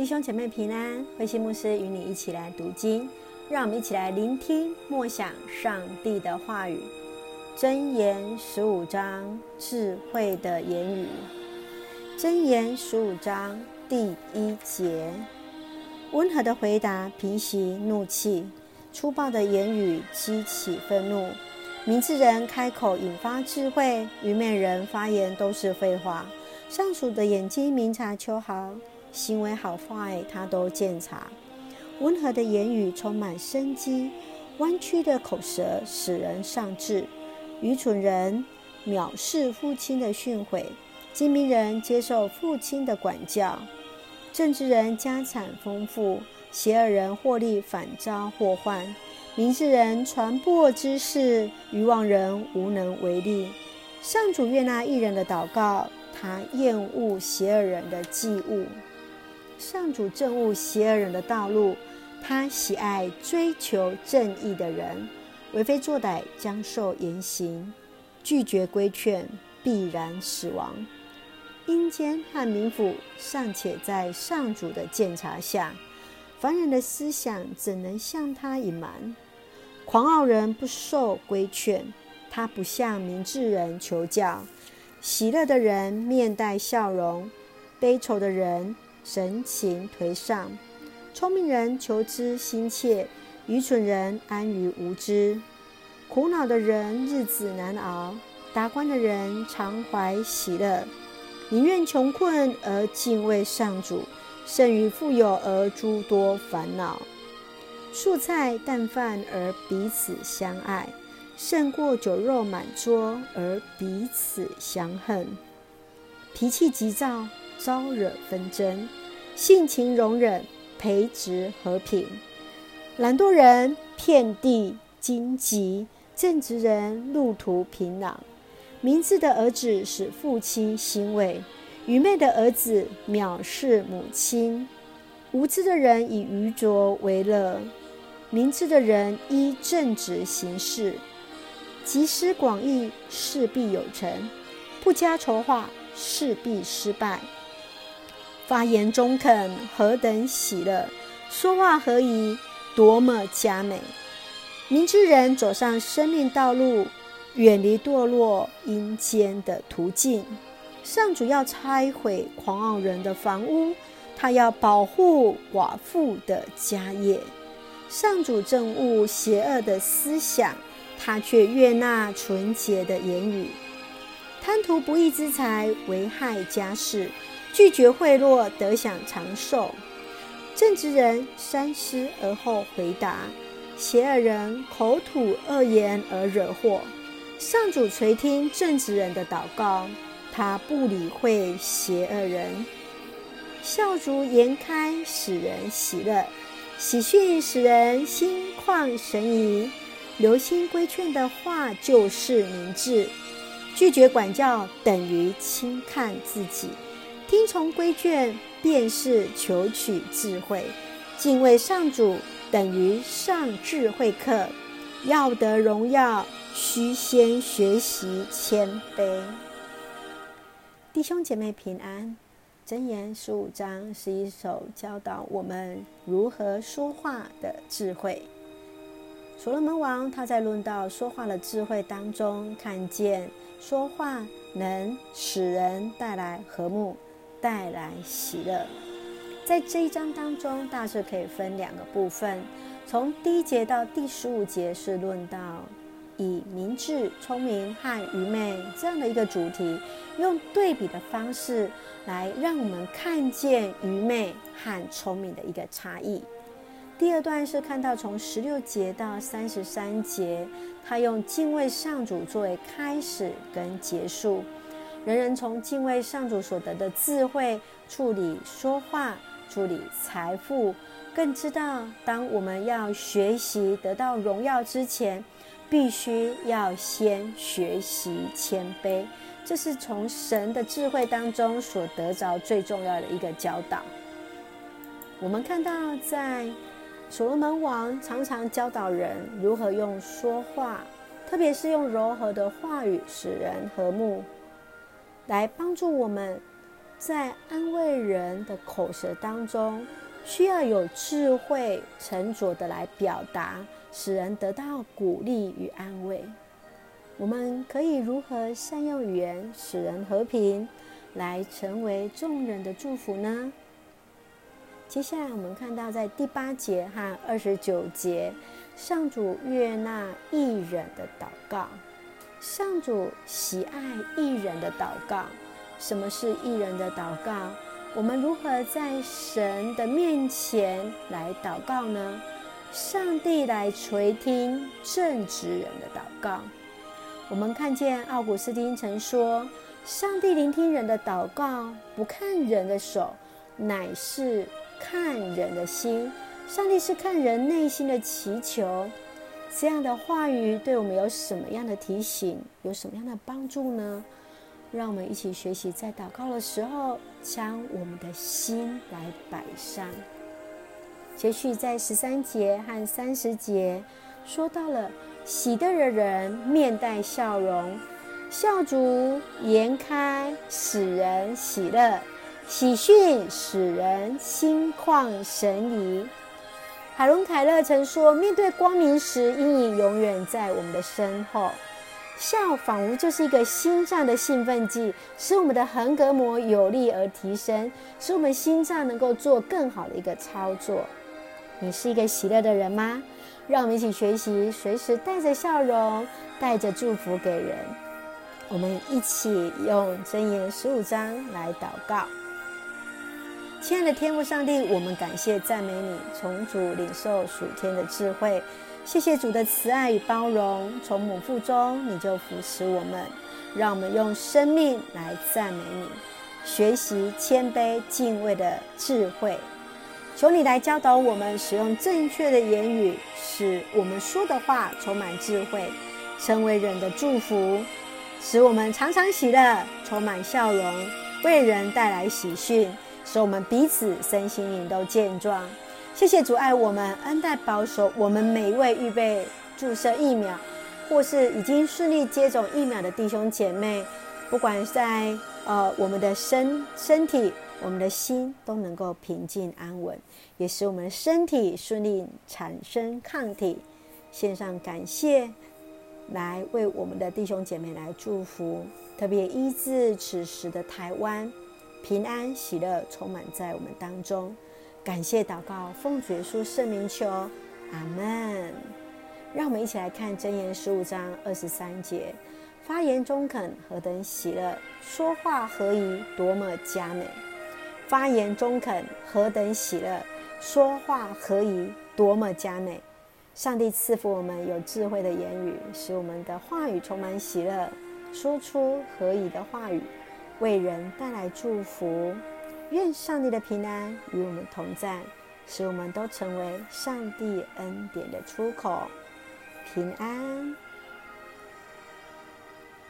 弟兄姐妹平安，慧馨牧师与你一起来读经，让我们一起来聆听默想上帝的话语。箴言十五章，智慧的言语。箴言十五章第一节：温和的回答平息怒气，粗暴的言语激起愤怒。明智人开口引发智慧，愚昧人发言都是废话。上主的眼睛明察秋毫。行为好坏，他都鉴察。温和的言语充满生机，弯曲的口舌使人丧志。愚蠢人藐视父亲的训诲，精明人接受父亲的管教。正直人家产丰富，邪恶人获利反遭祸患。明智人传播知识，愚妄人无能为力。上主悦纳义人的祷告，他厌恶邪恶人的祭物。上主憎恶邪恶人的道路，他喜爱追求正义的人。为非作歹将受严刑，拒绝规劝必然死亡。阴间和冥府尚且在上主的监察下，凡人的思想怎能向他隐瞒？狂傲人不受规劝，他不向明智人求教。喜乐的人面带笑容，悲愁的人。神情颓丧，聪明人求知心切，愚蠢人安于无知。苦恼的人日子难熬，达观的人常怀喜乐。宁愿穷困而敬畏上主，胜于富有而诸多烦恼。素菜淡饭而彼此相爱，胜过酒肉满桌而彼此相恨。脾气急躁，招惹纷争，性情容忍，培植和平。懒惰人遍地荆棘，正直人路途平朗。明智的儿子使父亲欣慰，愚昧的儿子藐视母亲。无知的人以愚拙为乐，明智的人依正直行事。集思广益，事必有成；不加筹划，事必失败。发言中肯，何等喜乐；说话何宜，多么佳美。明智人走上生命道路，远离堕落阴间的途径。上主要拆毁狂傲人的房屋，他要保护寡妇的家业。上主憎恶邪恶的思想，他却悦纳纯洁的言语。贪图不义之财，危害家室。拒绝贿赂，得享长寿。正直人三思而后回答，邪恶人口吐恶言而惹祸。上主垂听正直人的祷告，他不理会邪恶人。笑逐颜开，使人喜乐；喜讯使人心旷神怡。留心规劝的话，就是明智；拒绝管教，等于轻看自己。听从规劝，便是求取智慧；敬畏上主，等于上智慧课。要得荣耀，须先学习谦卑。弟兄姐妹平安。箴言十五章是一首教导我们如何说话的智慧。所罗门王他在论到说话的智慧当中，看见说话能使人带来和睦。带来喜乐，在这一章当中，大致可以分两个部分。从第一节到第十五节是论到以明智、聪明和愚昧这样的一个主题，用对比的方式来让我们看见愚昧和聪明的一个差异。第二段是看到从十六节到三十三节，他用敬畏上主作为开始跟结束。人人从敬畏上主所得的智慧处理说话、处理财富，更知道当我们要学习得到荣耀之前，必须要先学习谦卑。这是从神的智慧当中所得着最重要的一个教导。我们看到，在所罗门王常常教导人如何用说话，特别是用柔和的话语使人和睦。来帮助我们在安慰人的口舌当中，需要有智慧、沉着的来表达，使人得到鼓励与安慰。我们可以如何善用语言，使人和平，来成为众人的祝福呢？接下来我们看到，在第八节和二十九节，上主悦纳义人的祷告。上主喜爱义人的祷告。什么是义人的祷告？我们如何在神的面前来祷告呢？上帝来垂听正直人的祷告。我们看见奥古斯丁曾说：“上帝聆听人的祷告，不看人的手，乃是。”看人的心，上帝是看人内心的祈求。这样的话语对我们有什么样的提醒？有什么样的帮助呢？让我们一起学习，在祷告的时候，将我们的心来摆上。接续在十三节和三十节说到了喜乐的人面带笑容，笑逐颜开，使人喜乐。喜讯使人心旷神怡。海伦·凯勒曾说：“面对光明时，阴影永远在我们的身后。笑仿佛就是一个心脏的兴奋剂，使我们的横膈膜有力而提升，使我们心脏能够做更好的一个操作。你是一个喜乐的人吗？让我们一起学习，随时带着笑容，带着祝福给人。我们一起用箴言十五章来祷告。”亲爱的天父上帝，我们感谢赞美你，从主领受属天的智慧。谢谢主的慈爱与包容，从母腹中你就扶持我们，让我们用生命来赞美你，学习谦卑敬畏的智慧。求你来教导我们使用正确的言语，使我们说的话充满智慧，成为人的祝福，使我们常常喜乐，充满笑容，为人带来喜讯。使我们彼此身心灵都健壮。谢谢主爱我们，恩待保守我们每一位预备注射疫苗，或是已经顺利接种疫苗的弟兄姐妹。不管在呃我们的身身体，我们的心都能够平静安稳，也使我们身体顺利产生抗体。献上感谢，来为我们的弟兄姐妹来祝福，特别医治此时的台湾。平安喜乐充满在我们当中，感谢祷告，奉主耶稣圣名求，阿门。让我们一起来看箴言十五章二十三节：发言中肯，何等喜乐；说话何宜，多么佳美。发言中肯，何等喜乐；说话何宜，多么佳美。上帝赐福我们有智慧的言语，使我们的话语充满喜乐，说出合宜的话语。为人带来祝福，愿上帝的平安与我们同在，使我们都成为上帝恩典的出口。平安。